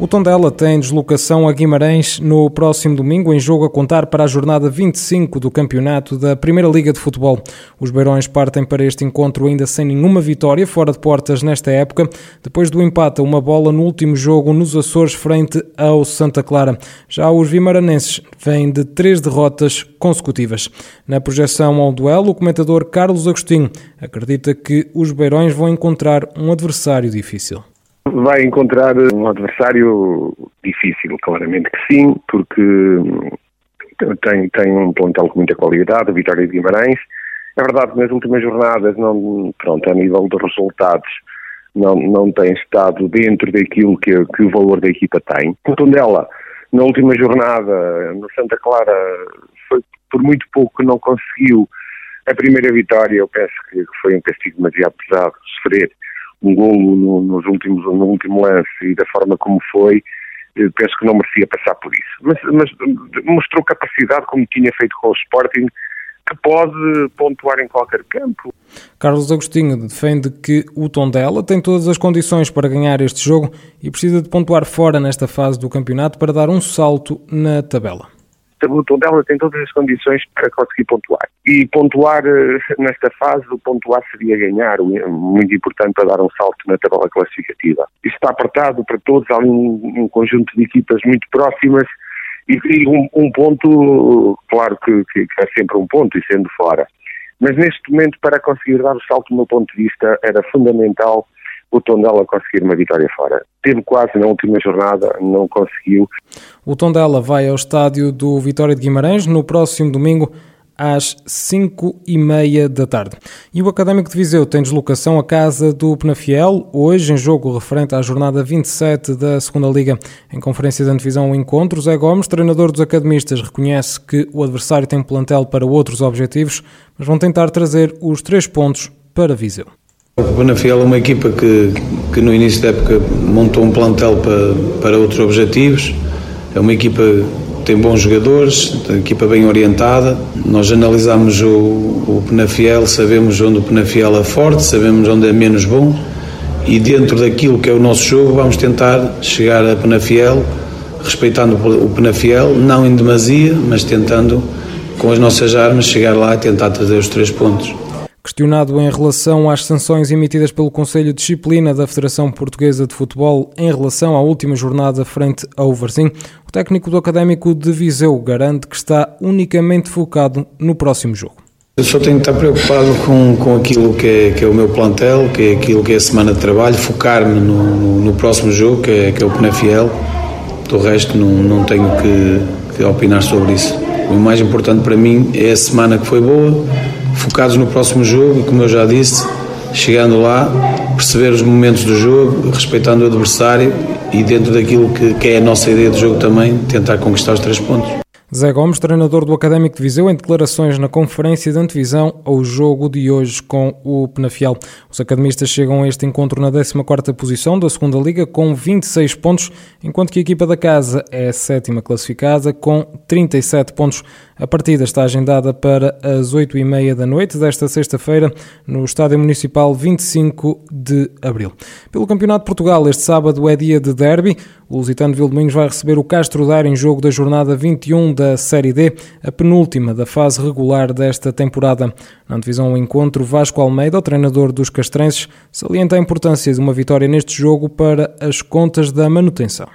O Tondela tem deslocação a Guimarães no próximo domingo, em jogo a contar para a jornada 25 do campeonato da Primeira Liga de Futebol. Os Beirões partem para este encontro ainda sem nenhuma vitória fora de portas nesta época, depois do empate a uma bola no último jogo nos Açores frente ao Santa Clara. Já os vimaranenses vêm de três derrotas consecutivas. Na projeção ao duelo, o comentador Carlos Agostinho acredita que os Beirões vão encontrar um adversário difícil vai encontrar um adversário difícil, claramente que sim, porque tem, tem um plantel com muita qualidade, a Vitória de Guimarães. É verdade que nas últimas jornadas, não, pronto, a nível de resultados, não, não tem estado dentro daquilo que, que o valor da equipa tem. O Tondela, na última jornada, no Santa Clara, foi por muito pouco que não conseguiu a primeira vitória. Eu penso que foi um castigo demasiado pesado sofrer um golo no, nos últimos, no último lance e da forma como foi, eh, penso que não merecia passar por isso. Mas, mas, mostrou capacidade, como tinha feito com o Sporting, que pode pontuar em qualquer campo. Carlos Agostinho defende que o Tondela tem todas as condições para ganhar este jogo e precisa de pontuar fora nesta fase do campeonato para dar um salto na tabela o Tondela tem todas as condições para conseguir pontuar. E pontuar eh, nesta fase, o pontuar seria ganhar, muito importante para dar um salto na tabela classificativa. Isto está apertado para todos, há um, um conjunto de equipas muito próximas e, e um, um, ponto, claro que, que, é sempre um ponto e sendo fora. Mas neste momento, para conseguir dar o salto do meu ponto de vista, era fundamental o Tondela conseguir uma vitória fora. Teve quase na última jornada, não conseguiu. O Tondela vai ao estádio do Vitória de Guimarães no próximo domingo às 5 e meia da tarde. E o Académico de Viseu tem deslocação à casa do Penafiel, hoje em jogo referente à jornada 27 da Segunda Liga. Em conferência de antevisão ao encontro, Zé Gomes, treinador dos academistas, reconhece que o adversário tem um plantel para outros objetivos, mas vão tentar trazer os três pontos para Viseu. O Penafiel é uma equipa que, que no início da época montou um plantel para, para outros objetivos. É uma equipa que tem bons jogadores, uma equipa bem orientada. Nós analisamos o, o Penafiel, sabemos onde o Penafiel é forte, sabemos onde é menos bom e dentro daquilo que é o nosso jogo vamos tentar chegar a Penafiel, respeitando o Penafiel, não em demasia, mas tentando com as nossas armas chegar lá e tentar trazer os três pontos. Questionado em relação às sanções emitidas pelo Conselho de Disciplina da Federação Portuguesa de Futebol em relação à última jornada frente ao Varzim, o técnico do Académico de Viseu garante que está unicamente focado no próximo jogo. Eu só tenho que estar preocupado com, com aquilo que é, que é o meu plantel, que é aquilo que é a semana de trabalho, focar-me no, no, próximo jogo, que é, que é o Penafiel. Do resto, não, não tenho que, que opinar sobre isso. O mais importante para mim é a semana que foi boa, focados no próximo jogo como eu já disse, chegando lá, perceber os momentos do jogo, respeitando o adversário e, dentro daquilo que, que é a nossa ideia de jogo também, tentar conquistar os três pontos. Zé Gomes, treinador do Académico de Viseu, em declarações na conferência de antevisão ao jogo de hoje com o Penafiel. Os academistas chegam a este encontro na 14ª posição da segunda Liga com 26 pontos, enquanto que a equipa da casa é a sétima classificada com 37 pontos. A partida está agendada para as 8h30 da noite desta sexta-feira no Estádio Municipal 25 de Abril. Pelo Campeonato de Portugal, este sábado é dia de derby. O Lusitano de Vildomingos vai receber o Castro Daire em jogo da jornada 21 da Série D, a penúltima da fase regular desta temporada. Na divisão ao encontro, Vasco Almeida, o treinador dos castrenses, salienta a importância de uma vitória neste jogo para as contas da manutenção.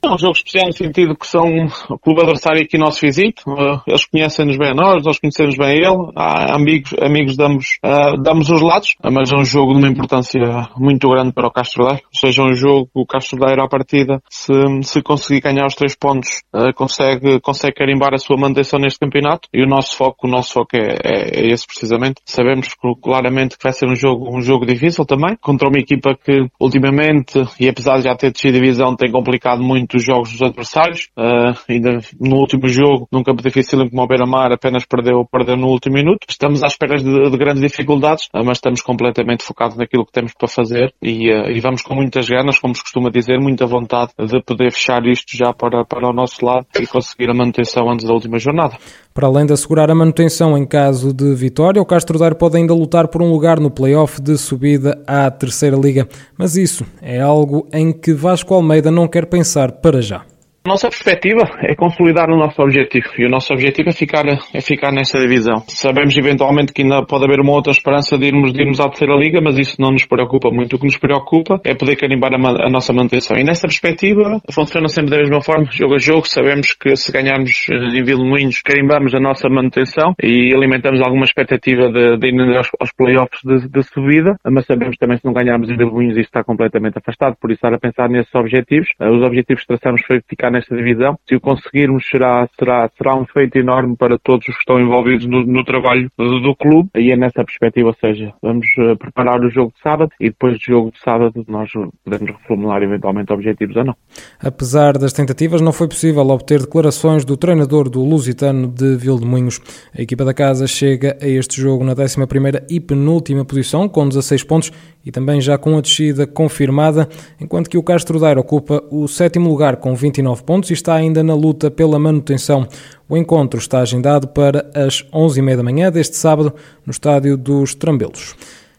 É um jogo especial no sentido que são o clube adversário aqui nosso visito. Uh, eles conhecem-nos bem a nós, nós conhecemos bem ele. Há amigos, amigos damos, uh, damos os lados, mas é um jogo de uma importância muito grande para o Castro Daire. Ou seja, um jogo que o Castro Daire à partida, se, se conseguir ganhar os três pontos, uh, consegue, consegue carimbar a sua manutenção neste campeonato. E o nosso foco, o nosso foco é, é, é esse precisamente. Sabemos claramente que vai ser um jogo, um jogo difícil também, contra uma equipa que ultimamente, e apesar de já ter descido divisão, tem complicado muito muito dos jogos dos adversários. Uh, ainda no último jogo, num campo difícil como o Beira-Mar, apenas perdeu, perdeu no último minuto. Estamos à espera de, de grandes dificuldades, uh, mas estamos completamente focados naquilo que temos para fazer e, uh, e, vamos com muitas ganas, como se costuma dizer, muita vontade de poder fechar isto já para, para o nosso lado e conseguir a manutenção antes da última jornada. Para além de assegurar a manutenção em caso de vitória, o Castro Daire pode ainda lutar por um lugar no play-off de subida à terceira liga. Mas isso é algo em que Vasco Almeida não quer pensar para já. Nossa perspectiva é consolidar o nosso objetivo e o nosso objetivo é ficar, é ficar nessa divisão. Sabemos eventualmente que ainda pode haver uma outra esperança de irmos, de irmos à terceira liga, mas isso não nos preocupa muito. O que nos preocupa é poder carimbar a, a nossa manutenção. E nessa perspectiva funciona sempre da mesma forma, jogo a jogo. Sabemos que se ganharmos em Vilmoinhos, carimbamos a nossa manutenção e alimentamos alguma expectativa de, de ir aos, aos playoffs de, de, subida, mas sabemos também se não ganharmos em Vilmoinhos isso está completamente afastado, por isso estar a pensar nesses objetivos. Os objetivos que traçamos foi ficar nesta divisão. Se o conseguirmos, será, será, será um feito enorme para todos os que estão envolvidos no, no trabalho do, do, clube. E é nessa perspectiva, ou seja, vamos uh, preparar o jogo de sábado e depois do jogo de sábado nós podemos reformular eventualmente objetivos ou não. Apesar das tentativas, não foi possível obter declarações do treinador do Lusitano de Vildemunhos. A equipa da casa chega a este jogo na 11ª e penúltima posição, com 16 pontos e também já com a descida confirmada, enquanto que o Castro Daire ocupa o sétimo lugar com 29 pontos e está ainda na luta pela manutenção. O encontro está agendado para as 11h30 da manhã deste sábado no estádio dos Trambelos.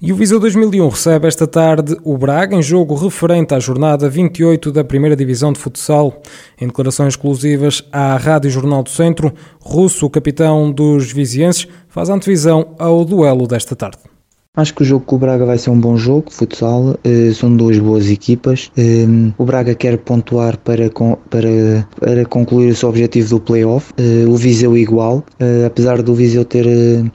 E o Viseu 2001 recebe esta tarde o Braga em jogo referente à jornada 28 da primeira divisão de futsal. Em declarações exclusivas à Rádio Jornal do Centro, Russo, capitão dos vizienses, faz antevisão ao duelo desta tarde. Acho que o jogo com o Braga vai ser um bom jogo, futsal, eh, são duas boas equipas. Eh, o Braga quer pontuar para, para, para concluir o seu objetivo do playoff, eh, o Viseu igual, apesar do Viseu ter,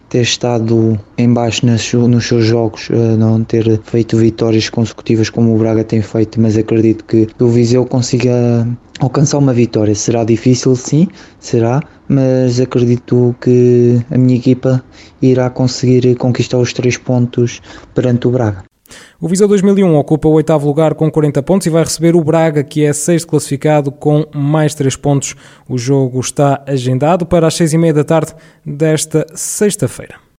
ter estado em baixo nos seus jogos, não ter feito vitórias consecutivas como o Braga tem feito, mas acredito que o Viseu consiga alcançar uma vitória. Será difícil, sim, será, mas acredito que a minha equipa irá conseguir conquistar os três pontos perante o Braga. O Viseu 2001 ocupa o oitavo lugar com 40 pontos e vai receber o Braga, que é sexto classificado com mais 3 pontos. O jogo está agendado para as seis e meia da tarde desta sexta-feira.